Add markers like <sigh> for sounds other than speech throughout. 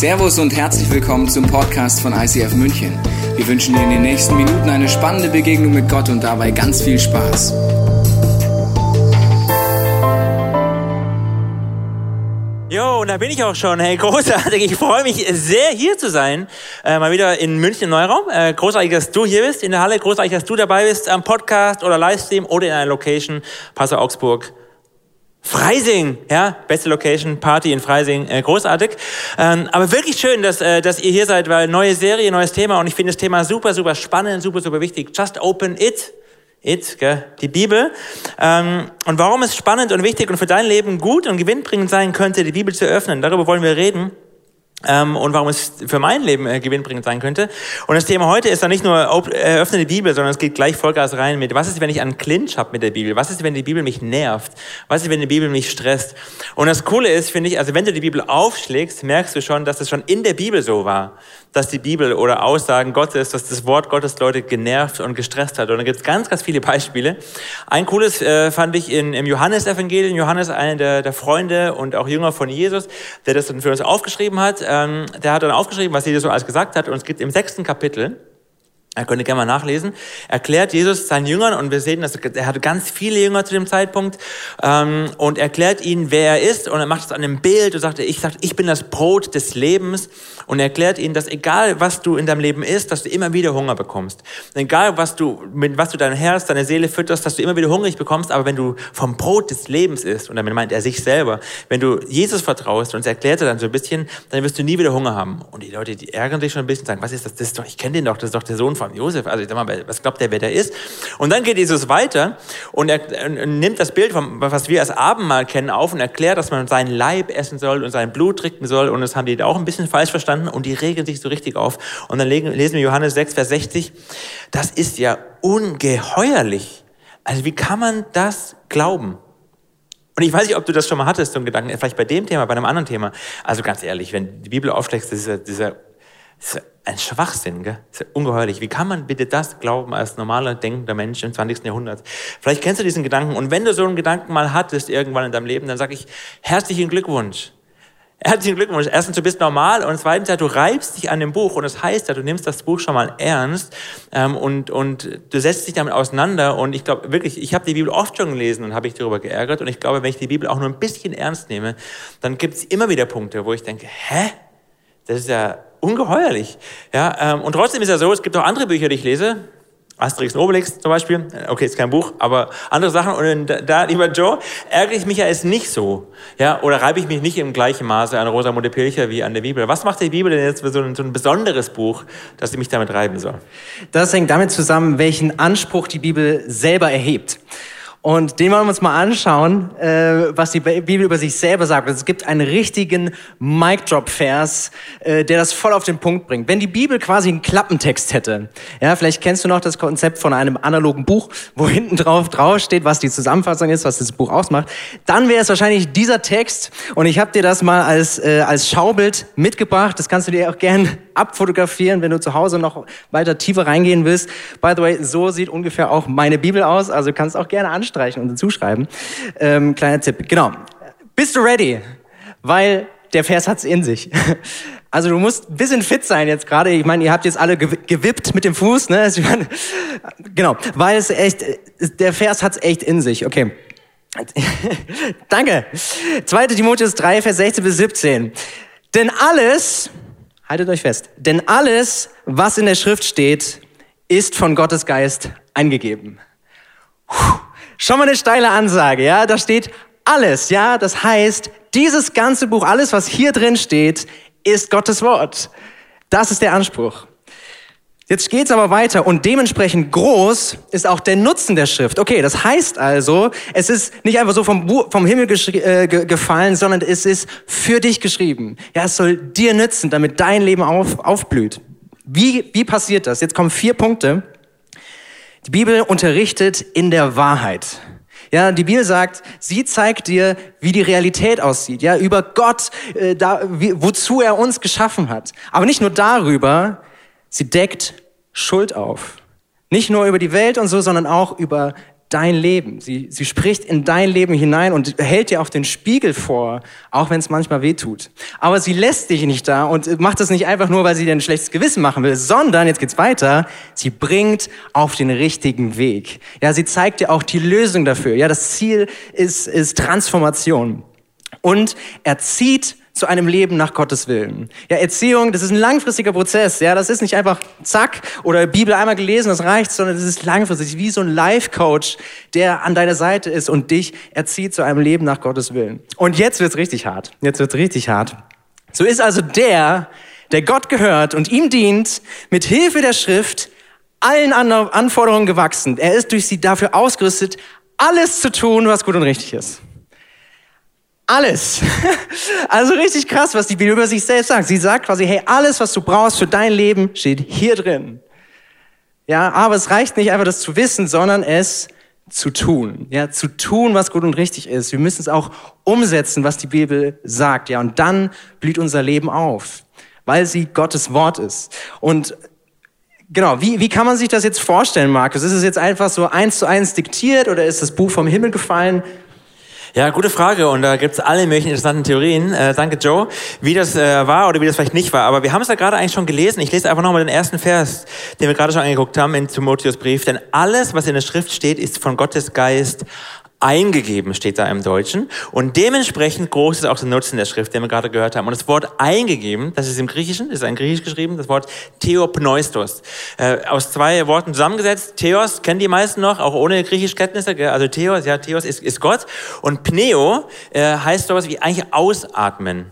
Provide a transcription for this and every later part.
Servus und herzlich willkommen zum Podcast von ICF München. Wir wünschen dir in den nächsten Minuten eine spannende Begegnung mit Gott und dabei ganz viel Spaß. Jo, und da bin ich auch schon. Hey, großartig. Ich freue mich sehr, hier zu sein. Äh, mal wieder in München im Neuraum. Äh, großartig, dass du hier bist in der Halle. Großartig, dass du dabei bist am Podcast oder Livestream oder in einer Location. Passau Augsburg. Freising, ja, beste Location, Party in Freising, äh, großartig. Ähm, aber wirklich schön, dass, äh, dass ihr hier seid, weil neue Serie, neues Thema und ich finde das Thema super, super spannend, super, super wichtig. Just open it. It, gell? die Bibel. Ähm, und warum es spannend und wichtig und für dein Leben gut und gewinnbringend sein könnte, die Bibel zu öffnen, darüber wollen wir reden ähm, und warum es für mein Leben äh, gewinnbringend sein könnte. Und das Thema heute ist dann nicht nur eröffne die Bibel, sondern es geht gleich Vollgas rein mit, was ist, wenn ich einen Clinch habe mit der Bibel? Was ist, wenn die Bibel mich nervt? Was ist, wenn die Bibel mich stresst? Und das Coole ist, finde ich, also wenn du die Bibel aufschlägst, merkst du schon, dass es schon in der Bibel so war, dass die Bibel oder Aussagen Gottes, dass das Wort Gottes Leute genervt und gestresst hat. Und da gibt es ganz, ganz viele Beispiele. Ein cooles äh, fand ich in, im Johannesevangelium. Johannes, einer der, der Freunde und auch Jünger von Jesus, der das dann für uns aufgeschrieben hat ähm, der hat dann aufgeschrieben, was Jesus so alles gesagt hat. Und es gibt im sechsten Kapitel, er könnte gerne mal nachlesen, erklärt Jesus seinen Jüngern, und wir sehen, dass er hatte ganz viele Jünger zu dem Zeitpunkt, ähm, und erklärt ihnen, wer er ist, und er macht es an einem Bild und sagt, ich, sagt, ich bin das Brot des Lebens, und er erklärt ihnen, dass egal was du in deinem Leben isst, dass du immer wieder Hunger bekommst. Egal was du, mit was du dein Herz, deine Seele fütterst, dass du immer wieder hungrig bekommst, aber wenn du vom Brot des Lebens isst, und damit meint er sich selber, wenn du Jesus vertraust, und es erklärt er dann so ein bisschen, dann wirst du nie wieder Hunger haben. Und die Leute, die ärgern sich schon ein bisschen, sagen, was ist das? das ist doch, ich kenne den doch, das ist doch der Sohn von Josef. Also ich sag mal, was glaubt der, wer der ist? Und dann geht Jesus weiter und er nimmt das Bild, vom, was wir als Abendmahl kennen, auf und erklärt, dass man seinen Leib essen soll und sein Blut trinken soll. Und das haben die auch ein bisschen falsch verstanden und die regen sich so richtig auf. Und dann lesen wir Johannes 6, Vers 60. Das ist ja ungeheuerlich. Also wie kann man das glauben? Und ich weiß nicht, ob du das schon mal hattest, so einen Gedanken, vielleicht bei dem Thema, bei einem anderen Thema. Also ganz ehrlich, wenn die Bibel aufschlägst, dieser, dieser ist ein Schwachsinn, gell? Ist ungeheuerlich. Wie kann man bitte das glauben als normaler denkender Mensch im 20. Jahrhundert? Vielleicht kennst du diesen Gedanken. Und wenn du so einen Gedanken mal hattest irgendwann in deinem Leben, dann sage ich herzlichen Glückwunsch. Herzlichen Glückwunsch. Erstens, du bist normal und zweitens, ja, du reibst dich an dem Buch und das heißt ja, du nimmst das Buch schon mal ernst ähm, und, und du setzt dich damit auseinander und ich glaube wirklich, ich habe die Bibel oft schon gelesen und habe mich darüber geärgert und ich glaube, wenn ich die Bibel auch nur ein bisschen ernst nehme, dann gibt es immer wieder Punkte, wo ich denke, hä? Das ist ja ungeheuerlich. Ja, ähm, und trotzdem ist ja so, es gibt auch andere Bücher, die ich lese. Asterix und Obelix zum Beispiel. Okay, ist kein Buch, aber andere Sachen. Und da, lieber Joe, ärgere ich mich ja jetzt nicht so. Ja, oder reibe ich mich nicht im gleichen Maße an Rosamunde Pilcher wie an der Bibel. Was macht die Bibel denn jetzt für so ein, so ein besonderes Buch, dass sie mich damit reiben soll? Das hängt damit zusammen, welchen Anspruch die Bibel selber erhebt. Und den wollen wir uns mal anschauen, äh, was die Bibel über sich selber sagt. Es gibt einen richtigen Mic-Drop-Vers, äh, der das voll auf den Punkt bringt. Wenn die Bibel quasi einen Klappentext hätte, ja, vielleicht kennst du noch das Konzept von einem analogen Buch, wo hinten drauf drauf steht, was die Zusammenfassung ist, was das Buch ausmacht, dann wäre es wahrscheinlich dieser Text. Und ich habe dir das mal als äh, als Schaubild mitgebracht. Das kannst du dir auch gern abfotografieren, wenn du zu Hause noch weiter tiefer reingehen willst. By the way, so sieht ungefähr auch meine Bibel aus. Also kannst auch gerne anstreichen und dazuschreiben. Ähm, kleiner Tipp. Genau. Bist du ready? Weil der Vers hat's in sich. <laughs> Also du musst ein bisschen fit sein jetzt gerade. Ich meine, ihr habt jetzt alle gewippt mit dem Fuß, ne? Also meine, <laughs> genau, weil es echt, der Vers hat's echt in sich. Okay. <laughs> Danke. 2. Timotheus 3, Vers 16 bis 17. Denn alles, haltet euch fest, denn alles, was in der Schrift steht, ist von Gottes Geist eingegeben. Puh. Schon mal eine steile Ansage, ja? Da steht alles, ja? Das heißt, dieses ganze Buch, alles, was hier drin steht, ist Gottes Wort. Das ist der Anspruch. Jetzt geht's aber weiter und dementsprechend groß ist auch der Nutzen der Schrift. Okay, das heißt also, es ist nicht einfach so vom, vom Himmel äh, gefallen, sondern es ist für dich geschrieben. Ja, es soll dir nützen, damit dein Leben auf, aufblüht. Wie, wie passiert das? Jetzt kommen vier Punkte. Die Bibel unterrichtet in der Wahrheit. Ja, die Bibel sagt, sie zeigt dir, wie die Realität aussieht, ja, über Gott, äh, da, wie, wozu er uns geschaffen hat. Aber nicht nur darüber, sie deckt Schuld auf. Nicht nur über die Welt und so, sondern auch über dein Leben. Sie, sie spricht in dein Leben hinein und hält dir auch den Spiegel vor, auch wenn es manchmal weh tut. Aber sie lässt dich nicht da und macht das nicht einfach nur, weil sie dir ein schlechtes Gewissen machen will, sondern, jetzt geht's weiter, sie bringt auf den richtigen Weg. Ja, sie zeigt dir auch die Lösung dafür. Ja, das Ziel ist, ist Transformation. Und er zieht zu einem Leben nach Gottes Willen. Ja, Erziehung, das ist ein langfristiger Prozess. Ja, das ist nicht einfach zack oder Bibel einmal gelesen, das reicht, sondern das ist langfristig, wie so ein Life-Coach, der an deiner Seite ist und dich erzieht zu einem Leben nach Gottes Willen. Und jetzt wird's richtig hart. Jetzt wird's richtig hart. So ist also der, der Gott gehört und ihm dient, mit Hilfe der Schrift allen Anforderungen gewachsen. Er ist durch sie dafür ausgerüstet, alles zu tun, was gut und richtig ist. Alles. <laughs> Also richtig krass, was die Bibel über sich selbst sagt. Sie sagt quasi, hey, alles, was du brauchst für dein Leben, steht hier drin. Ja, aber es reicht nicht einfach, das zu wissen, sondern es zu tun. Ja, zu tun, was gut und richtig ist. Wir müssen es auch umsetzen, was die Bibel sagt. Ja, und dann blüht unser Leben auf, weil sie Gottes Wort ist. Und Genau, wie, wie kann man sich das jetzt vorstellen, Markus? Ist es jetzt einfach so eins zu eins diktiert oder ist das Buch vom Himmel gefallen? Ja, gute Frage und da gibt's alle möglichen interessanten Theorien. Äh, danke Joe, wie das äh, war oder wie das vielleicht nicht war. Aber wir haben es ja gerade eigentlich schon gelesen. Ich lese einfach nochmal den ersten Vers, den wir gerade schon angeguckt haben in Timotheus Brief. Denn alles, was in der Schrift steht, ist von Gottes Geist eingegeben steht da im Deutschen. Und dementsprechend groß ist auch der Nutzen der Schrift, den wir gerade gehört haben. Und das Wort eingegeben, das ist im Griechischen, ist ein Griechisch geschrieben, das Wort Theopneustos. Äh, aus zwei Worten zusammengesetzt. Theos kennen die meisten noch, auch ohne Griechischkenntnisse. Also Theos, ja, Theos ist, ist Gott. Und Pneo äh, heißt sowas wie eigentlich ausatmen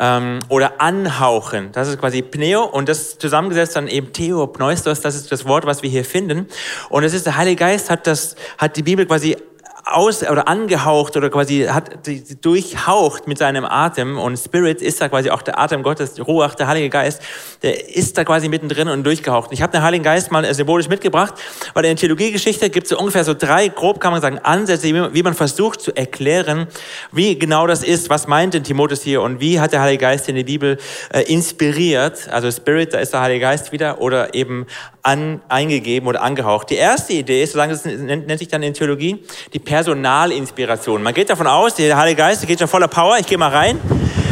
ähm, oder anhauchen. Das ist quasi Pneo und das zusammengesetzt dann eben Theopneustos, das ist das Wort, was wir hier finden. Und es ist der Heilige Geist hat das, hat die Bibel quasi aus oder angehaucht oder quasi hat die, durchhaucht mit seinem Atem und Spirit ist da quasi auch der Atem Gottes, Ruach, der Heilige Geist, der ist da quasi mittendrin und durchgehaucht. Ich habe den Heiligen Geist mal symbolisch mitgebracht, weil in der Theologiegeschichte gibt es so ungefähr so drei, grob kann man sagen, Ansätze, wie man versucht zu erklären, wie genau das ist, was meint denn Timotheus hier und wie hat der Heilige Geist in der Bibel äh, inspiriert, also Spirit, da ist der Heilige Geist wieder, oder eben an, eingegeben oder angehaucht. Die erste Idee ist, sozusagen, das nennt, nennt sich dann in Theologie, die Personalinspiration. Man geht davon aus, der Heilige Geist geht schon voller Power. Ich gehe mal rein.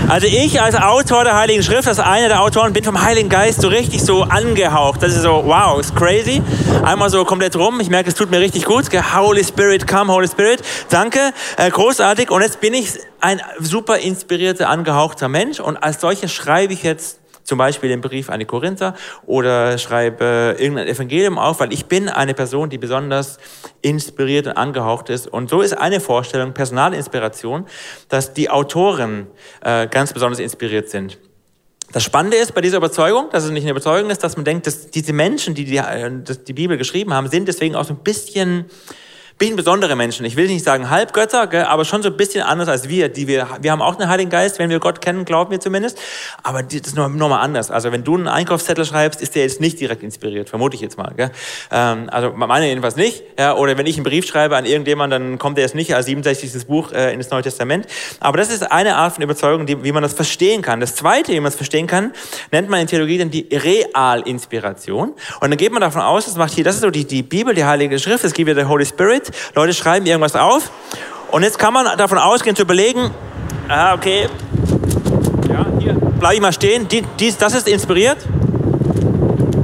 Also ich als Autor der Heiligen Schrift, als einer der Autoren, bin vom Heiligen Geist so richtig so angehaucht. Das ist so, wow, ist crazy. Einmal so komplett rum. Ich merke, es tut mir richtig gut. Holy Spirit, come, Holy Spirit. Danke, äh, großartig. Und jetzt bin ich ein super inspirierter, angehauchter Mensch. Und als solches schreibe ich jetzt zum Beispiel den Brief an die Korinther oder schreibe irgendein Evangelium auf, weil ich bin eine Person, die besonders inspiriert und angehaucht ist. Und so ist eine Vorstellung, Personalinspiration, dass die Autoren äh, ganz besonders inspiriert sind. Das Spannende ist bei dieser Überzeugung, dass es nicht eine Überzeugung ist, dass man denkt, dass diese Menschen, die die, äh, die Bibel geschrieben haben, sind deswegen auch so ein bisschen bisschen besondere Menschen. Ich will nicht sagen Halbgötter, gell, aber schon so ein bisschen anders als wir. Die wir, wir haben auch einen Heiligen Geist, wenn wir Gott kennen, glauben wir zumindest. Aber das ist nochmal anders. Also wenn du einen Einkaufszettel schreibst, ist der jetzt nicht direkt inspiriert, vermute ich jetzt mal. Gell. Ähm, also meine jedenfalls nicht. Ja, oder wenn ich einen Brief schreibe an irgendjemanden, dann kommt der jetzt nicht als 67. Buch äh, in das Neue Testament. Aber das ist eine Art von Überzeugung, die, wie man das verstehen kann. Das Zweite, wie man es verstehen kann, nennt man in Theologie dann die Realinspiration. Und dann geht man davon aus, das macht hier, das ist so die, die Bibel, die Heilige Schrift, das gibt ja der Holy Spirit. Leute schreiben irgendwas auf. Und jetzt kann man davon ausgehen, zu überlegen, ah, okay, ja, hier bleibe ich mal stehen, die, dies, das ist inspiriert.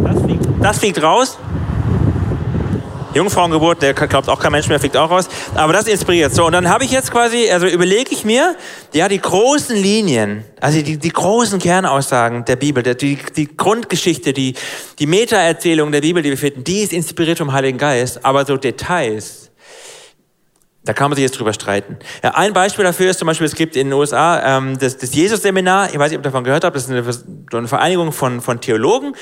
Das fliegt, das fliegt raus. Jungfrauengeburt, der glaubt auch kein Mensch mehr, fliegt auch raus. Aber das inspiriert. So, und dann habe ich jetzt quasi, also überlege ich mir, ja, die großen Linien, also die, die großen Kernaussagen der Bibel, der, die, die Grundgeschichte, die, die Meta-Erzählung der Bibel, die wir finden, die ist inspiriert vom Heiligen Geist. Aber so Details, da kann man sich jetzt drüber streiten. Ja, ein Beispiel dafür ist zum Beispiel, es gibt in den USA ähm, das, das Jesus-Seminar, ich weiß nicht, ob ihr davon gehört habt, das ist eine, eine Vereinigung von, von Theologen,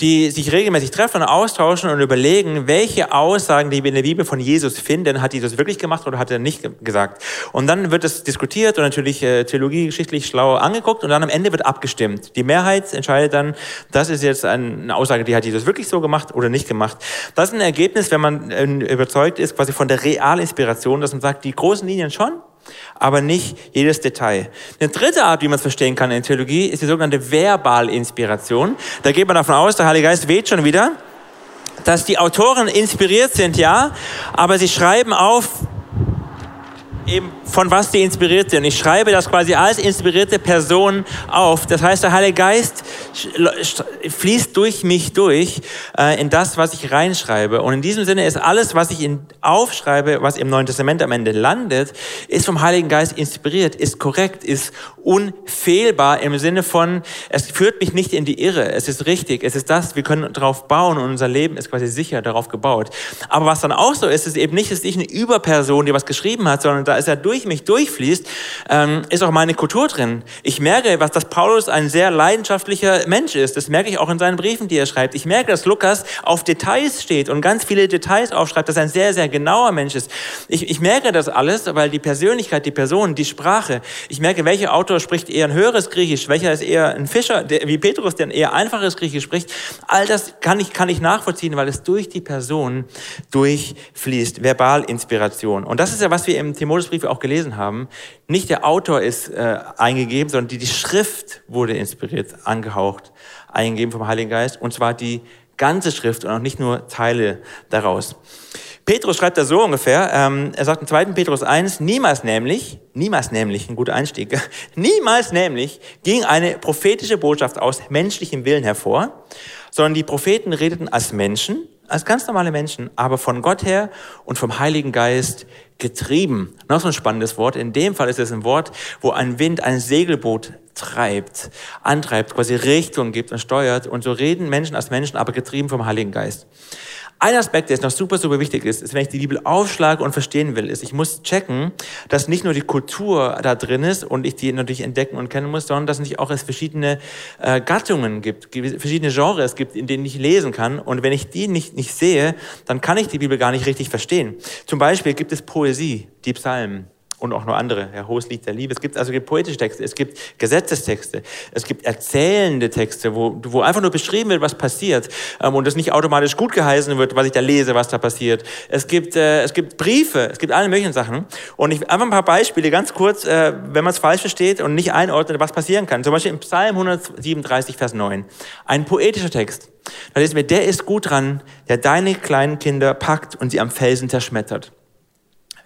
die sich regelmäßig treffen und austauschen und überlegen, welche Aussagen, die wir in der Bibel von Jesus finden, hat Jesus wirklich gemacht oder hat er nicht gesagt. Und dann wird es diskutiert und natürlich äh, theologiegeschichtlich schlau angeguckt und dann am Ende wird abgestimmt. Die Mehrheit entscheidet dann, das ist jetzt eine Aussage, die hat Jesus wirklich so gemacht oder nicht gemacht. Das ist ein Ergebnis, wenn man äh, überzeugt ist, quasi von der Realinspiration, das und sagt, die großen Linien schon, aber nicht jedes Detail. Eine dritte Art, wie man es verstehen kann in Theologie, ist die sogenannte Verbalinspiration. Da geht man davon aus, der Heilige Geist weht schon wieder dass die Autoren inspiriert sind, ja, aber sie schreiben auf, eben von was die inspiriert sind. Ich schreibe das quasi als inspirierte Person auf. Das heißt, der Heilige Geist fließt durch mich durch äh, in das, was ich reinschreibe. Und in diesem Sinne ist alles, was ich in, aufschreibe, was im Neuen Testament am Ende landet, ist vom Heiligen Geist inspiriert, ist korrekt, ist unfehlbar im Sinne von, es führt mich nicht in die Irre, es ist richtig, es ist das, wir können darauf bauen und unser Leben ist quasi sicher darauf gebaut. Aber was dann auch so ist, ist eben nicht, dass ich eine Überperson, die was geschrieben hat, sondern da ist er durch mich durchfließt, ähm, ist auch meine Kultur drin. Ich merke, was dass Paulus ein sehr leidenschaftlicher Mensch ist. Das merke ich auch in seinen Briefen, die er schreibt. Ich merke, dass Lukas auf Details steht und ganz viele Details aufschreibt, dass er ein sehr, sehr genauer Mensch ist. Ich, ich merke das alles, weil die Persönlichkeit, die Person, die Sprache, ich merke, welcher Autor spricht eher ein höheres Griechisch, welcher ist eher ein Fischer, der, wie Petrus, der ein eher einfaches Griechisch spricht. All das kann ich, kann ich nachvollziehen, weil es durch die Person durchfließt. Verbalinspiration. Und das ist ja, was wir im Timotheusbrief auch gelesen haben. Nicht der Autor ist äh, eingegeben, sondern die, die Schrift wurde inspiriert, angehaucht, eingegeben vom Heiligen Geist. Und zwar die ganze Schrift und auch nicht nur Teile daraus. Petrus schreibt da so ungefähr, ähm, er sagt in 2. Petrus 1, niemals nämlich, niemals nämlich, ein guter Einstieg, <laughs> niemals nämlich ging eine prophetische Botschaft aus menschlichem Willen hervor, sondern die Propheten redeten als Menschen, als ganz normale Menschen, aber von Gott her und vom Heiligen Geist getrieben. Noch so ein spannendes Wort. In dem Fall ist es ein Wort, wo ein Wind ein Segelboot treibt, antreibt, quasi Richtung gibt und steuert. Und so reden Menschen als Menschen, aber getrieben vom Heiligen Geist. Ein Aspekt, der jetzt noch super, super wichtig ist, ist, wenn ich die Bibel aufschlage und verstehen will, ist, ich muss checken, dass nicht nur die Kultur da drin ist und ich die natürlich entdecken und kennen muss, sondern dass es auch es verschiedene äh, Gattungen gibt, verschiedene Genres gibt, in denen ich lesen kann. Und wenn ich die nicht, nicht sehe, dann kann ich die Bibel gar nicht richtig verstehen. Zum Beispiel gibt es Poesie, die Psalmen und auch noch andere. Ja, Hohes Lied der Liebe. Es gibt also gibt poetische Texte, es gibt Gesetzestexte, es gibt erzählende Texte, wo, wo einfach nur beschrieben wird, was passiert ähm, und das nicht automatisch gut geheißen wird, was ich da lese, was da passiert. Es gibt, äh, es gibt Briefe, es gibt alle möglichen Sachen. Und ich einfach ein paar Beispiele, ganz kurz, äh, wenn man es falsch versteht und nicht einordnet, was passieren kann. Zum Beispiel im Psalm 137, Vers 9. Ein poetischer Text. Da lesen wir, der ist gut dran, der deine kleinen Kinder packt und sie am Felsen zerschmettert.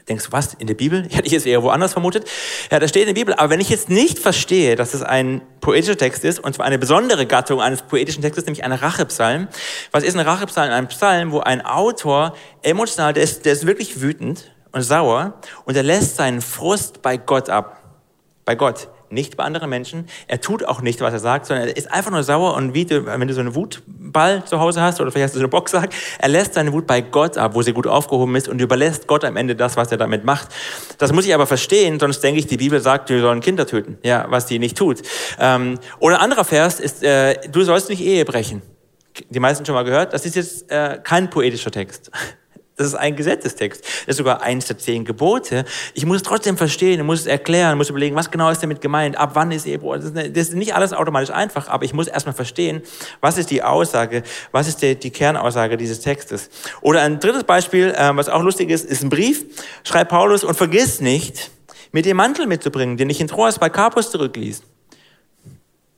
Denkst du, was? In der Bibel? <laughs> Hätte ich es eher woanders vermutet. Ja, das steht in der Bibel. Aber wenn ich jetzt nicht verstehe, dass es ein poetischer Text ist, und zwar eine besondere Gattung eines poetischen Textes, nämlich ein Rachepsalm. Was ist ein Rachepsalm? Ein Psalm, wo ein Autor emotional, der ist, der ist wirklich wütend und sauer und er lässt seinen Frust bei Gott ab. Bei Gott nicht bei anderen Menschen. Er tut auch nicht, was er sagt, sondern er ist einfach nur sauer und wie du, wenn du so einen Wutball zu Hause hast oder vielleicht hast du so eine Boxsack, er lässt seine Wut bei Gott ab, wo sie gut aufgehoben ist und überlässt Gott am Ende das, was er damit macht. Das muss ich aber verstehen, sonst denke ich, die Bibel sagt, wir sollen Kinder töten, ja, was die nicht tut. Ähm, oder anderer Vers ist, äh, du sollst nicht Ehe brechen. Die meisten schon mal gehört. Das ist jetzt äh, kein poetischer Text. Das ist ein Gesetzestext. Das ist sogar eins der zehn Gebote. Ich muss es trotzdem verstehen, ich muss es erklären, muss überlegen, was genau ist damit gemeint, ab wann ist Ehebruch. Das, ist nicht alles automatisch einfach, aber ich muss erstmal verstehen, was ist die Aussage, was ist die, die Kernaussage dieses Textes. Oder ein drittes Beispiel, äh, was auch lustig ist, ist ein Brief, schreibt Paulus, und vergiss nicht, mir den Mantel mitzubringen, den ich in Troas bei Carpus zurückließ.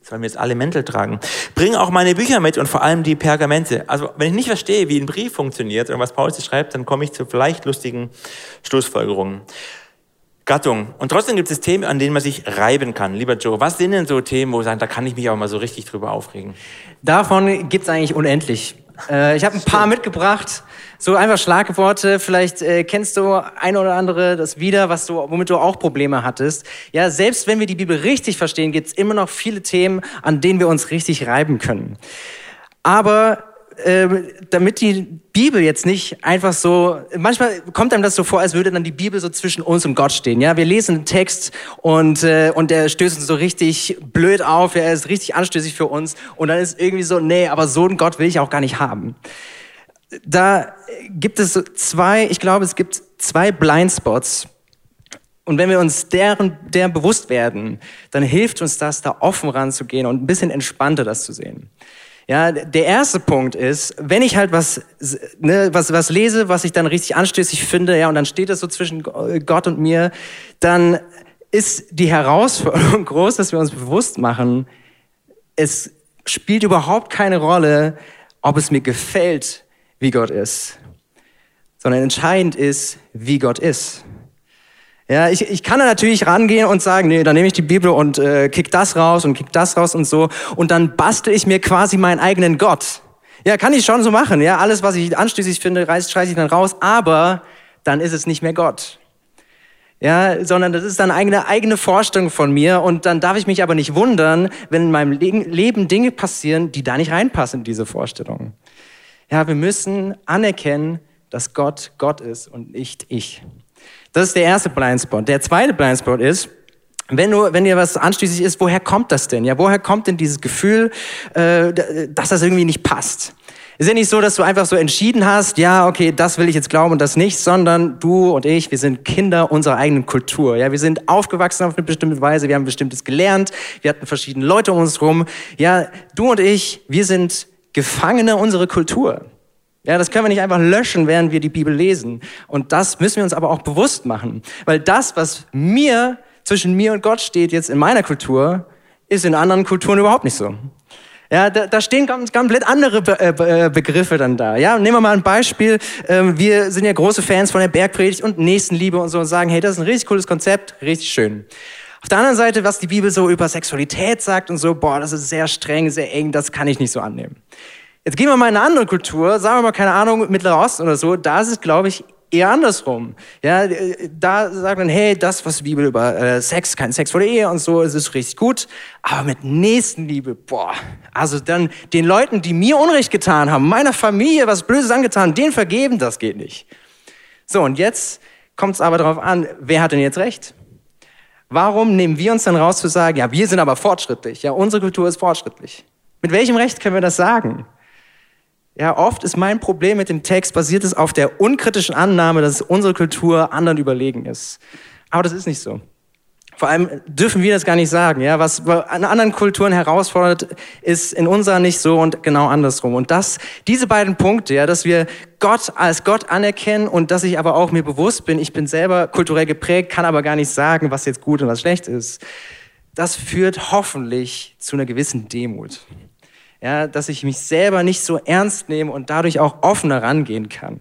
Sollen wir jetzt alle Mäntel tragen? Bring auch meine Bücher mit und vor allem die Pergamente. Also, wenn ich nicht verstehe, wie ein Brief funktioniert und was Paulus schreibt, dann komme ich zu vielleicht lustigen Schlussfolgerungen. Gattung. Und trotzdem gibt es Themen, an denen man sich reiben kann. Lieber Joe, was sind denn so Themen, wo sagen, da kann ich mich auch mal so richtig drüber aufregen? Davon gibt es eigentlich unendlich. Äh, ich habe ein paar mitgebracht. So einfach Schlagworte. Vielleicht äh, kennst du ein oder andere das wieder, was du, womit du auch Probleme hattest. Ja, selbst wenn wir die Bibel richtig verstehen, gibt es immer noch viele Themen, an denen wir uns richtig reiben können. Aber äh, damit die Bibel jetzt nicht einfach so, manchmal kommt einem das so vor, als würde dann die Bibel so zwischen uns und Gott stehen. Ja, wir lesen einen Text und äh, und der stößt uns so richtig blöd auf, er ist richtig anstößig für uns und dann ist irgendwie so, nee, aber so einen Gott will ich auch gar nicht haben. Da gibt es zwei, ich glaube, es gibt zwei Blindspots. Und wenn wir uns deren, deren bewusst werden, dann hilft uns das, da offen ranzugehen und ein bisschen entspannter das zu sehen. Ja, der erste Punkt ist, wenn ich halt was, ne, was, was lese, was ich dann richtig anstößig finde, ja, und dann steht das so zwischen Gott und mir, dann ist die Herausforderung <laughs> groß, dass wir uns bewusst machen, es spielt überhaupt keine Rolle, ob es mir gefällt, wie Gott ist, sondern entscheidend ist, wie Gott ist. Ja, ich, ich kann da natürlich rangehen und sagen, nee, dann nehme ich die Bibel und äh, kick das raus und kick das raus und so und dann bastel ich mir quasi meinen eigenen Gott. Ja, kann ich schon so machen. Ja, alles, was ich anstößig finde, reiß, schreiße ich dann raus, aber dann ist es nicht mehr Gott. Ja, sondern das ist dann eine eigene Vorstellung von mir und dann darf ich mich aber nicht wundern, wenn in meinem Leben Dinge passieren, die da nicht reinpassen in diese Vorstellung. Ja, wir müssen anerkennen, dass Gott Gott ist und nicht ich. Das ist der erste Blindspot. Der zweite Blindspot ist, wenn, du, wenn dir was anstößig ist, woher kommt das denn? Ja, woher kommt denn dieses Gefühl, äh, dass das irgendwie nicht passt? Ist ja nicht so, dass du einfach so entschieden hast, ja, okay, das will ich jetzt glauben und das nicht, sondern du und ich, wir sind Kinder unserer eigenen Kultur. Ja, wir sind aufgewachsen auf eine bestimmte Weise, wir haben bestimmtes gelernt, wir hatten verschiedene Leute um uns rum. Ja, du und ich, wir sind Gefangene unserer Kultur. Ja, das können wir nicht einfach löschen, während wir die Bibel lesen. Und das müssen wir uns aber auch bewusst machen. Weil das, was mir, zwischen mir und Gott steht jetzt in meiner Kultur, ist in anderen Kulturen überhaupt nicht so. Ja, da, da stehen ganz, komplett andere Be äh, äh, Begriffe dann da. Ja, nehmen wir mal ein Beispiel. Ähm, wir sind ja große Fans von der Bergpredigt und Nächstenliebe und so und sagen, hey, das ist ein richtig cooles Konzept, richtig schön. Auf der anderen Seite, was die Bibel so über Sexualität sagt und so, boah, das ist sehr streng, sehr eng, das kann ich nicht so annehmen. Jetzt gehen wir mal in eine andere Kultur, sagen wir mal, keine Ahnung, Mittlerer Osten oder so, da ist es, glaube ich, eher andersrum. Ja, da sagt man, hey, das, was die Bibel über äh, Sex, kein Sex vor der Ehe und so, es ist richtig gut. Aber mit Nächstenliebe, boah, also dann den Leuten, die mir Unrecht getan haben, meiner Familie was Blödes angetan, denen vergeben, das geht nicht. So, und jetzt kommt es aber darauf an, wer hat denn jetzt recht? Warum nehmen wir uns dann raus zu sagen, ja, wir sind aber fortschrittlich, ja, unsere Kultur ist fortschrittlich? Mit welchem Recht können wir das sagen? Ja, oft ist mein Problem mit dem Text basiert es auf der unkritischen Annahme, dass unsere Kultur anderen überlegen ist. Aber das ist nicht so. Vor allem dürfen wir das gar nicht sagen. Ja, was an anderen Kulturen herausfordert, ist in unserer nicht so und genau andersrum. Und das, diese beiden Punkte, ja, dass wir Gott als Gott anerkennen und dass ich aber auch mir bewusst bin, ich bin selber kulturell geprägt, kann aber gar nicht sagen, was jetzt gut und was schlecht ist. Das führt hoffentlich zu einer gewissen Demut ja, dass ich mich selber nicht so ernst nehme und dadurch auch offener rangehen kann.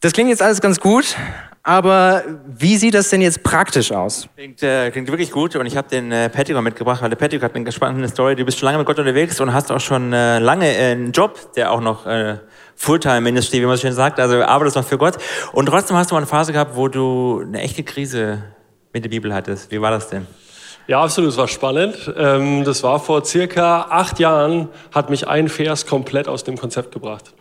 Das klingt jetzt alles ganz gut, aber wie sieht das denn jetzt praktisch aus? Klingt, äh, klingt wirklich gut und ich habe den äh, Patrick mitgebracht, weil der Patrick hat eine spannende Story. Du bist schon lange mit Gott unterwegs und hast auch schon äh, lange äh, einen Job, der auch noch äh, Fulltime-Ministry, wie man so schön sagt, also arbeitest noch für Gott. Und trotzdem hast du mal eine Phase gehabt, wo du eine echte Krise mit der Bibel hattest. Wie war das denn? Ja, absolut, es war spannend. Ähm, das war vor circa acht Jahren, hat mich ein Vers komplett aus dem Konzept gebracht.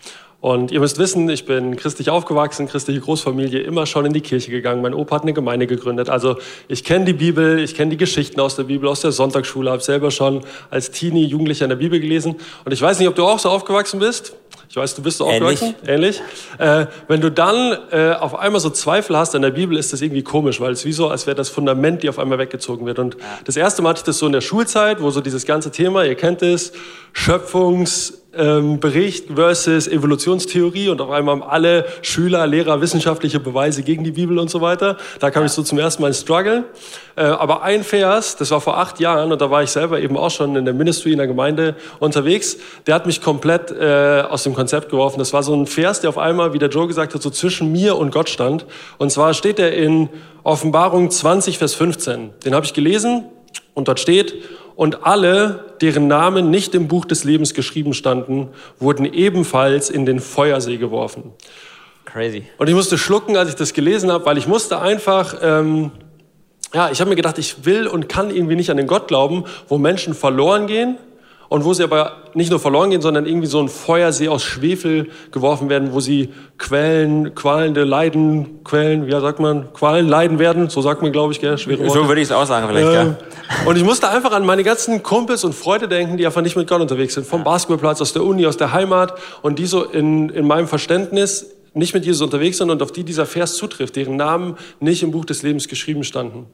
Und ihr müsst wissen, ich bin christlich aufgewachsen, christliche Großfamilie, immer schon in die Kirche gegangen. Mein Opa hat eine Gemeinde gegründet. Also ich kenne die Bibel, ich kenne die Geschichten aus der Bibel, aus der Sonntagsschule, habe selber schon als Teenie, Jugendlicher in der Bibel gelesen. Und ich weiß nicht, ob du auch so aufgewachsen bist. Ich weiß, du bist so aufgewachsen. Ähnlich. Äh, wenn du dann äh, auf einmal so Zweifel hast an der Bibel, ist das irgendwie komisch, weil es wie so, als wäre das Fundament, die auf einmal weggezogen wird. Und das erste Mal hatte ich das so in der Schulzeit, wo so dieses ganze Thema, ihr kennt es, Schöpfungs, ähm, Bericht versus Evolutionstheorie und auf einmal haben alle Schüler, Lehrer wissenschaftliche Beweise gegen die Bibel und so weiter. Da kam ich so zum ersten Mal ins Struggle. Äh, aber ein Vers, das war vor acht Jahren und da war ich selber eben auch schon in der Ministry in der Gemeinde unterwegs, der hat mich komplett äh, aus dem Konzept geworfen. Das war so ein Vers, der auf einmal, wie der Joe gesagt hat, so zwischen mir und Gott stand. Und zwar steht er in Offenbarung 20, Vers 15. Den habe ich gelesen und dort steht, und alle, deren Namen nicht im Buch des Lebens geschrieben standen, wurden ebenfalls in den Feuersee geworfen. Crazy. Und ich musste schlucken, als ich das gelesen habe, weil ich musste einfach, ähm, ja, ich habe mir gedacht, ich will und kann irgendwie nicht an den Gott glauben, wo Menschen verloren gehen und wo sie aber nicht nur verloren gehen, sondern irgendwie so ein Feuersee aus Schwefel geworfen werden, wo sie Quellen, qualende Leiden, Quellen, wie sagt man, Qualen leiden werden, so sagt man, glaube ich, gell, schwere Worte. So würde ich es auch sagen vielleicht, äh, ja. Und ich musste einfach an meine ganzen Kumpels und Freunde denken, die einfach nicht mit Gott unterwegs sind, vom Basketballplatz, aus der Uni, aus der Heimat und die so in, in meinem Verständnis nicht mit Jesus unterwegs sind und auf die dieser Vers zutrifft, deren Namen nicht im Buch des Lebens geschrieben standen.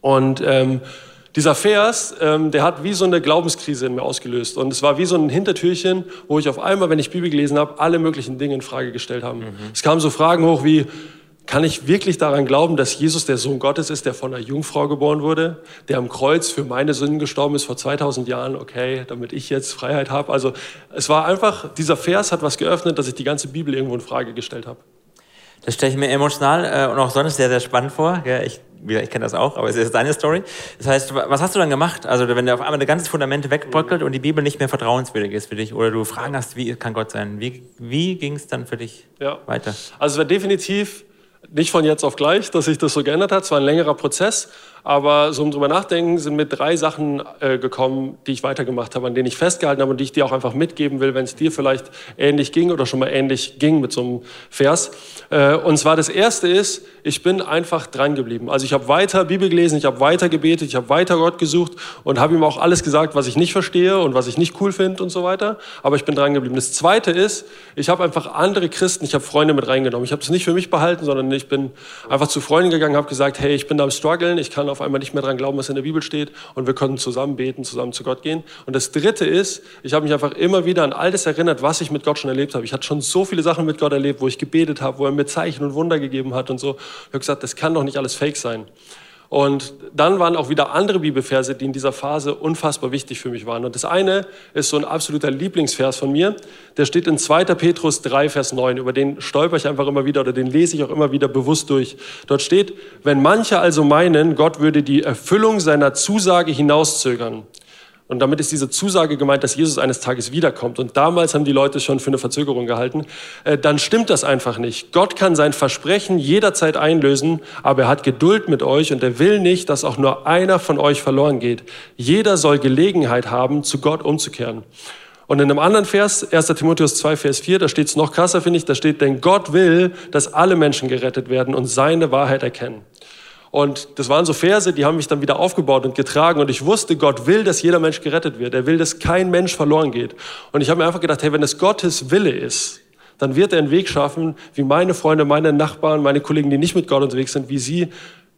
Und ähm, dieser Vers, ähm, der hat wie so eine Glaubenskrise in mir ausgelöst. Und es war wie so ein Hintertürchen, wo ich auf einmal, wenn ich Bibel gelesen habe, alle möglichen Dinge in Frage gestellt habe. Mhm. Es kamen so Fragen hoch wie, kann ich wirklich daran glauben, dass Jesus der Sohn Gottes ist, der von einer Jungfrau geboren wurde, der am Kreuz für meine Sünden gestorben ist vor 2000 Jahren, okay, damit ich jetzt Freiheit habe. Also es war einfach, dieser Vers hat was geöffnet, dass ich die ganze Bibel irgendwo in Frage gestellt habe. Das stelle ich mir emotional äh, und auch sonst sehr, sehr spannend vor. Ja, ich ich kenne das auch, aber es ist deine Story. Das heißt, was hast du dann gemacht? Also wenn der auf einmal ein ganzes Fundament wegbröckelt und die Bibel nicht mehr vertrauenswürdig ist für dich oder du Fragen hast, wie kann Gott sein? Wie, wie ging es dann für dich ja. weiter? Also es war definitiv nicht von jetzt auf gleich, dass sich das so geändert hat. Es war ein längerer Prozess. Aber so um drüber nachdenken, sind mir drei Sachen äh, gekommen, die ich weitergemacht habe, an denen ich festgehalten habe und die ich dir auch einfach mitgeben will, wenn es dir vielleicht ähnlich ging oder schon mal ähnlich ging mit so einem Vers. Äh, und zwar das erste ist, ich bin einfach dran geblieben. Also ich habe weiter Bibel gelesen, ich habe weiter gebetet, ich habe weiter Gott gesucht und habe ihm auch alles gesagt, was ich nicht verstehe und was ich nicht cool finde und so weiter. Aber ich bin dran geblieben. Das zweite ist, ich habe einfach andere Christen, ich habe Freunde mit reingenommen. Ich habe das nicht für mich behalten, sondern ich bin einfach zu Freunden gegangen, habe gesagt, hey, ich bin da am struggeln, ich kann auf einmal nicht mehr dran glauben, was in der Bibel steht und wir können zusammen beten, zusammen zu Gott gehen. Und das Dritte ist, ich habe mich einfach immer wieder an all das erinnert, was ich mit Gott schon erlebt habe. Ich hatte schon so viele Sachen mit Gott erlebt, wo ich gebetet habe, wo er mir Zeichen und Wunder gegeben hat und so. Ich habe gesagt, das kann doch nicht alles Fake sein. Und dann waren auch wieder andere Bibelverse, die in dieser Phase unfassbar wichtig für mich waren. Und das eine ist so ein absoluter Lieblingsvers von mir. Der steht in 2. Petrus 3, Vers 9. Über den stolper ich einfach immer wieder oder den lese ich auch immer wieder bewusst durch. Dort steht, wenn manche also meinen, Gott würde die Erfüllung seiner Zusage hinauszögern, und damit ist diese Zusage gemeint, dass Jesus eines Tages wiederkommt. Und damals haben die Leute schon für eine Verzögerung gehalten. Äh, dann stimmt das einfach nicht. Gott kann sein Versprechen jederzeit einlösen, aber er hat Geduld mit euch und er will nicht, dass auch nur einer von euch verloren geht. Jeder soll Gelegenheit haben, zu Gott umzukehren. Und in einem anderen Vers, 1. Timotheus 2, Vers 4, da steht es noch krasser, finde ich, da steht, denn Gott will, dass alle Menschen gerettet werden und seine Wahrheit erkennen. Und das waren so Verse, die haben mich dann wieder aufgebaut und getragen. Und ich wusste, Gott will, dass jeder Mensch gerettet wird. Er will, dass kein Mensch verloren geht. Und ich habe mir einfach gedacht, hey, wenn es Gottes Wille ist, dann wird er einen Weg schaffen, wie meine Freunde, meine Nachbarn, meine Kollegen, die nicht mit Gott unterwegs sind, wie sie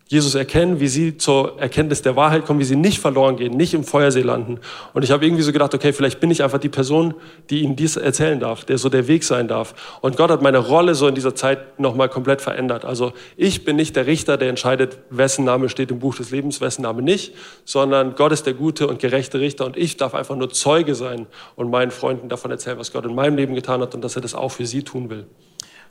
Jesus erkennen, wie sie zur Erkenntnis der Wahrheit kommen, wie sie nicht verloren gehen, nicht im Feuersee landen. Und ich habe irgendwie so gedacht, okay, vielleicht bin ich einfach die Person, die ihnen dies erzählen darf, der so der Weg sein darf. Und Gott hat meine Rolle so in dieser Zeit nochmal komplett verändert. Also ich bin nicht der Richter, der entscheidet, wessen Name steht im Buch des Lebens, wessen Name nicht, sondern Gott ist der gute und gerechte Richter und ich darf einfach nur Zeuge sein und meinen Freunden davon erzählen, was Gott in meinem Leben getan hat und dass er das auch für sie tun will.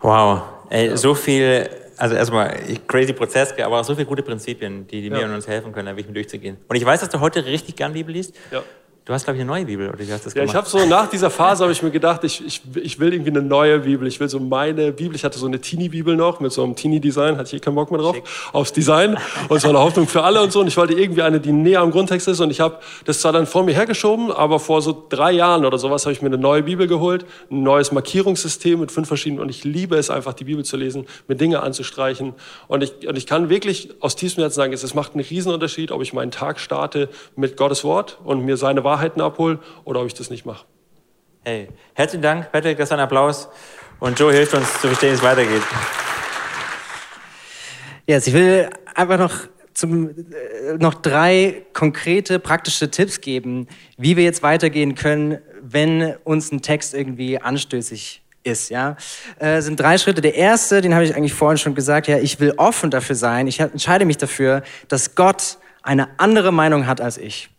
Wow, Ey, ja. so viel also erstmal crazy Prozess, aber auch so viele gute Prinzipien, die, die ja. mir und uns helfen können, da wirklich durchzugehen. Und ich weiß, dass du heute richtig gern Bibel liest. Ja. Du hast, glaube ich, eine neue Bibel, oder wie hast du das Ja, ich habe so nach dieser Phase habe ich mir gedacht, ich, ich, ich will irgendwie eine neue Bibel. Ich will so meine Bibel. Ich hatte so eine Teenie-Bibel noch mit so einem Teenie-Design, hatte ich eh keinen Bock mehr drauf, Schick. aufs Design und so eine Hoffnung für alle und so. Und ich wollte irgendwie eine, die näher am Grundtext ist. Und ich habe das zwar dann vor mir hergeschoben, aber vor so drei Jahren oder sowas habe ich mir eine neue Bibel geholt, ein neues Markierungssystem mit fünf verschiedenen. Und ich liebe es einfach, die Bibel zu lesen, mir Dinge anzustreichen. Und ich, und ich kann wirklich aus tiefstem Herzen sagen, es, es macht einen Riesenunterschied, ob ich meinen Tag starte mit Gottes Wort und mir seine Wahrheiten abhole oder ob ich das nicht mache. Hey, herzlichen Dank, Patrick, das ist ein Applaus. Und Joe hilft uns zu verstehen, wie es weitergeht. Yes, ich will einfach noch zum, äh, noch drei konkrete praktische Tipps geben, wie wir jetzt weitergehen können, wenn uns ein Text irgendwie anstößig ist, ja, äh, sind drei Schritte. Der erste, den habe ich eigentlich vorhin schon gesagt, ja, ich will offen dafür sein. Ich entscheide mich dafür, dass Gott eine andere Meinung hat als ich.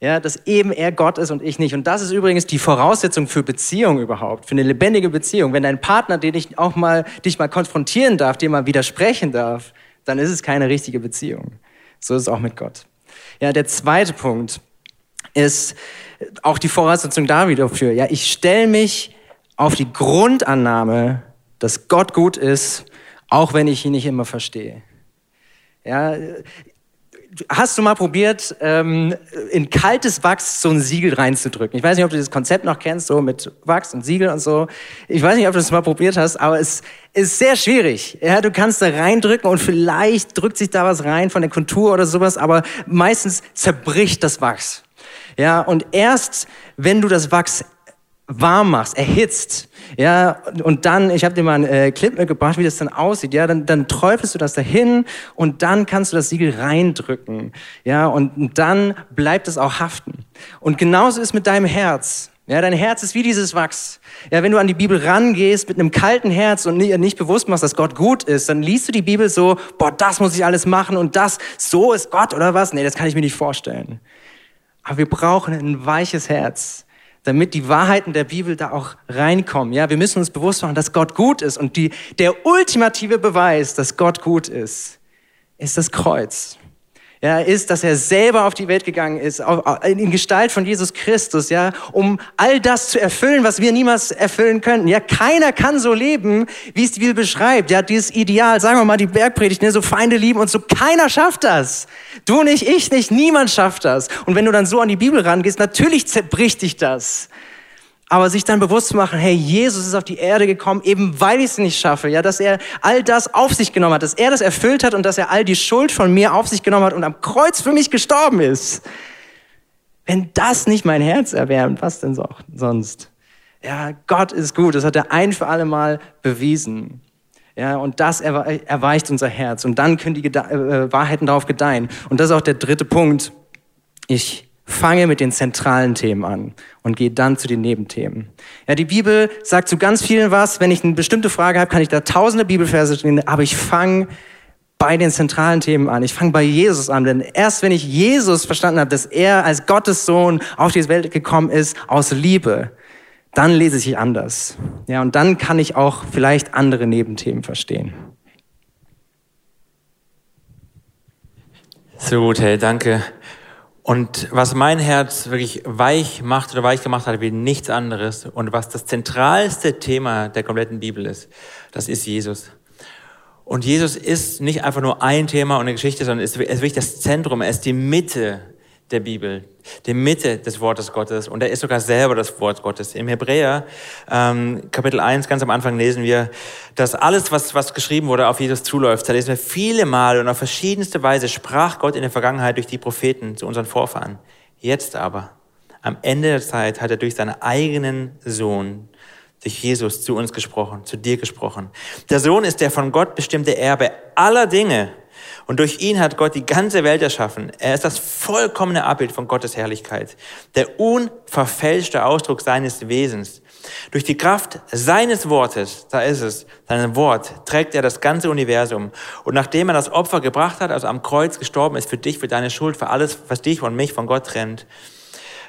Ja, dass eben er Gott ist und ich nicht. Und das ist übrigens die Voraussetzung für Beziehung überhaupt, für eine lebendige Beziehung. Wenn dein Partner, den ich auch mal, dich mal konfrontieren darf, dir mal widersprechen darf, dann ist es keine richtige Beziehung. So ist es auch mit Gott. Ja, der zweite Punkt ist auch die Voraussetzung da wieder für. Ja, ich stelle mich auf die Grundannahme, dass Gott gut ist, auch wenn ich ihn nicht immer verstehe. Ja, Hast du mal probiert, ähm, in kaltes Wachs so ein Siegel reinzudrücken? Ich weiß nicht, ob du dieses Konzept noch kennst, so mit Wachs und Siegel und so. Ich weiß nicht, ob du das mal probiert hast, aber es ist sehr schwierig. Ja, du kannst da reindrücken und vielleicht drückt sich da was rein von der Kontur oder sowas, aber meistens zerbricht das Wachs. Ja, und erst wenn du das Wachs warm machst, erhitzt, ja, und dann, ich habe dir mal einen äh, Clip mitgebracht, wie das dann aussieht, ja, dann, dann träufelst du das dahin und dann kannst du das Siegel reindrücken, ja, und dann bleibt es auch haften. Und genauso ist mit deinem Herz. Ja, dein Herz ist wie dieses Wachs. Ja, wenn du an die Bibel rangehst mit einem kalten Herz und nicht bewusst machst, dass Gott gut ist, dann liest du die Bibel so, boah, das muss ich alles machen und das, so ist Gott oder was? Nee, das kann ich mir nicht vorstellen. Aber wir brauchen ein weiches Herz, damit die Wahrheiten der Bibel da auch reinkommen. Ja, wir müssen uns bewusst machen, dass Gott gut ist und die, der ultimative Beweis, dass Gott gut ist, ist das Kreuz ja, ist, dass er selber auf die Welt gegangen ist, in Gestalt von Jesus Christus, ja, um all das zu erfüllen, was wir niemals erfüllen könnten. Ja, keiner kann so leben, wie es die Bibel beschreibt. Ja, dieses Ideal, sagen wir mal die Bergpredigt, ne, so Feinde lieben und so, keiner schafft das. Du nicht, ich nicht, niemand schafft das. Und wenn du dann so an die Bibel rangehst, natürlich zerbricht dich das aber sich dann bewusst zu machen, hey, Jesus ist auf die Erde gekommen, eben weil ich es nicht schaffe, ja, dass er all das auf sich genommen hat, dass er das erfüllt hat und dass er all die Schuld von mir auf sich genommen hat und am Kreuz für mich gestorben ist. Wenn das nicht mein Herz erwärmt, was denn so, sonst? Ja, Gott ist gut, das hat er ein für alle Mal bewiesen. Ja, und das erweicht unser Herz und dann können die äh, Wahrheiten darauf gedeihen. Und das ist auch der dritte Punkt. Ich fange mit den zentralen Themen an und gehe dann zu den Nebenthemen. Ja, die Bibel sagt zu ganz vielen was. Wenn ich eine bestimmte Frage habe, kann ich da tausende Bibelverse stehen, aber ich fange bei den zentralen Themen an. Ich fange bei Jesus an, denn erst wenn ich Jesus verstanden habe, dass er als Gottes Sohn auf diese Welt gekommen ist, aus Liebe, dann lese ich anders. Ja, und dann kann ich auch vielleicht andere Nebenthemen verstehen. So gut, hey, danke. Und was mein Herz wirklich weich macht oder weich gemacht hat, wie nichts anderes und was das zentralste Thema der kompletten Bibel ist, das ist Jesus. Und Jesus ist nicht einfach nur ein Thema und eine Geschichte, sondern ist, ist wirklich das Zentrum, er ist die Mitte der Bibel, die Mitte des Wortes Gottes und er ist sogar selber das Wort Gottes. Im Hebräer ähm, Kapitel 1, ganz am Anfang lesen wir, dass alles, was, was geschrieben wurde, auf Jesus zuläuft. Da lesen wir viele Male und auf verschiedenste Weise sprach Gott in der Vergangenheit durch die Propheten zu unseren Vorfahren. Jetzt aber, am Ende der Zeit, hat er durch seinen eigenen Sohn, durch Jesus zu uns gesprochen, zu dir gesprochen. Der Sohn ist der von Gott bestimmte Erbe aller Dinge und durch ihn hat Gott die ganze Welt erschaffen. Er ist das vollkommene Abbild von Gottes Herrlichkeit, der unverfälschte Ausdruck seines Wesens. Durch die Kraft seines Wortes, da ist es, sein Wort, trägt er das ganze Universum. Und nachdem er das Opfer gebracht hat, also am Kreuz gestorben ist für dich, für deine Schuld, für alles, was dich und mich von Gott trennt,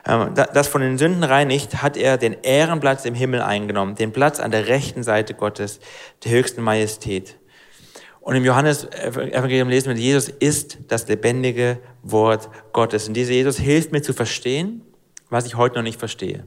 ähm, das von den Sünden reinigt, hat er den Ehrenplatz im Himmel eingenommen, den Platz an der rechten Seite Gottes, der höchsten Majestät. Und im Johannes-Evangelium lesen wir, Jesus ist das lebendige Wort Gottes. Und dieser Jesus hilft mir zu verstehen, was ich heute noch nicht verstehe.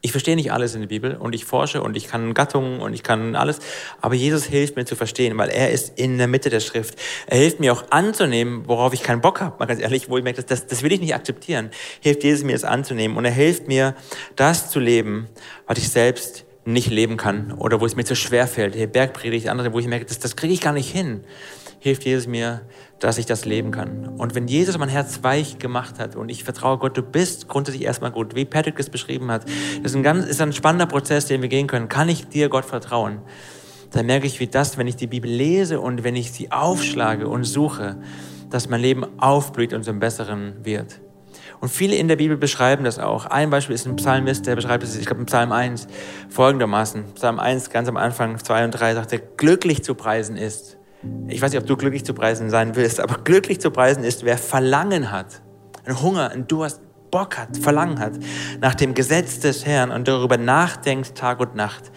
Ich verstehe nicht alles in der Bibel und ich forsche und ich kann Gattungen und ich kann alles, aber Jesus hilft mir zu verstehen, weil er ist in der Mitte der Schrift. Er hilft mir auch anzunehmen, worauf ich keinen Bock habe, mal ganz ehrlich, wo ich merke, das, das will ich nicht akzeptieren. Hilft Jesus mir, es anzunehmen und er hilft mir, das zu leben, was ich selbst nicht leben kann oder wo es mir zu schwer fällt. Hier Bergpredigt, andere, wo ich merke, das, das kriege ich gar nicht hin. Hilft Jesus mir, dass ich das leben kann. Und wenn Jesus mein Herz weich gemacht hat und ich vertraue Gott, du bist grundsätzlich erstmal gut, wie Patrick es beschrieben hat, das ist ein ganz, ist ein spannender Prozess, den wir gehen können. Kann ich dir Gott vertrauen? Dann merke ich, wie das, wenn ich die Bibel lese und wenn ich sie aufschlage und suche, dass mein Leben aufblüht und zum Besseren wird. Und viele in der Bibel beschreiben das auch. Ein Beispiel ist ein Psalmist, der beschreibt es, ich glaube, im Psalm 1 folgendermaßen. Psalm 1, ganz am Anfang, 2 und 3, sagt er, glücklich zu preisen ist. Ich weiß nicht, ob du glücklich zu preisen sein willst, aber glücklich zu preisen ist, wer Verlangen hat. Ein Hunger, ein Durst, Bock hat, Verlangen hat nach dem Gesetz des Herrn und darüber nachdenkt Tag und Nacht.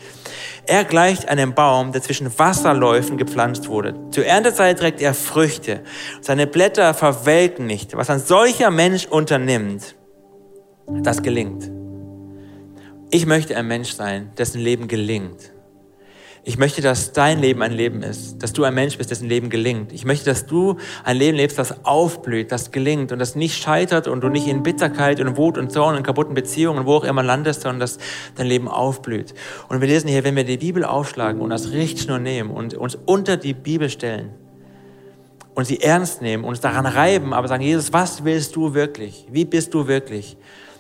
Er gleicht einem Baum, der zwischen Wasserläufen gepflanzt wurde. Zur Erntezeit trägt er Früchte. Seine Blätter verwelken nicht. Was ein solcher Mensch unternimmt, das gelingt. Ich möchte ein Mensch sein, dessen Leben gelingt. Ich möchte, dass dein Leben ein Leben ist, dass du ein Mensch bist, dessen Leben gelingt. Ich möchte, dass du ein Leben lebst, das aufblüht, das gelingt und das nicht scheitert und du nicht in Bitterkeit und Wut und Zorn und kaputten Beziehungen, wo auch immer landest, sondern dass dein Leben aufblüht. Und wir lesen hier, wenn wir die Bibel aufschlagen und das Richtschnur nehmen und uns unter die Bibel stellen und sie ernst nehmen und uns daran reiben, aber sagen, Jesus, was willst du wirklich? Wie bist du wirklich?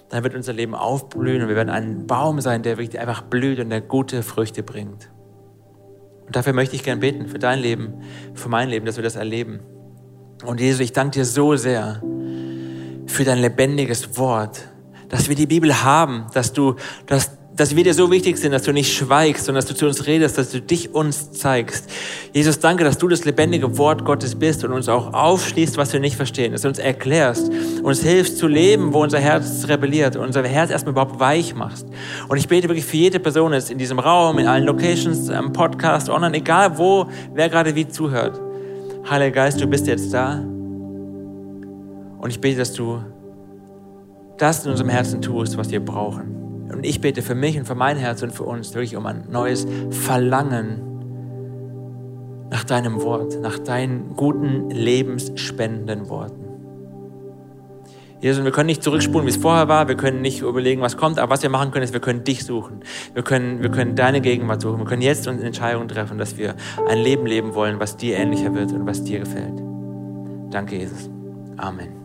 Dann wird unser Leben aufblühen und wir werden ein Baum sein, der wirklich einfach blüht und der gute Früchte bringt. Und dafür möchte ich gern beten, für dein Leben, für mein Leben, dass wir das erleben. Und Jesus, ich danke dir so sehr für dein lebendiges Wort, dass wir die Bibel haben, dass du, dass, dass wir dir so wichtig sind, dass du nicht schweigst, sondern dass du zu uns redest, dass du dich uns zeigst. Jesus, danke, dass du das lebendige Wort Gottes bist und uns auch aufschließt, was wir nicht verstehen, dass du uns erklärst, uns hilfst zu leben, wo unser Herz rebelliert und unser Herz erstmal überhaupt weich machst. Und ich bete wirklich für jede Person jetzt in diesem Raum, in allen Locations, am Podcast, online, egal wo, wer gerade wie zuhört. Heiliger Geist, du bist jetzt da. Und ich bete, dass du das in unserem Herzen tust, was wir brauchen. Und ich bete für mich und für mein Herz und für uns wirklich um ein neues Verlangen nach deinem Wort, nach deinen guten, lebensspendenden Worten. Jesus, wir können nicht zurückspulen, wie es vorher war. Wir können nicht überlegen, was kommt. Aber was wir machen können, ist, wir können dich suchen. Wir können, wir können deine Gegenwart suchen. Wir können jetzt uns Entscheidungen treffen, dass wir ein Leben leben wollen, was dir ähnlicher wird und was dir gefällt. Danke, Jesus. Amen.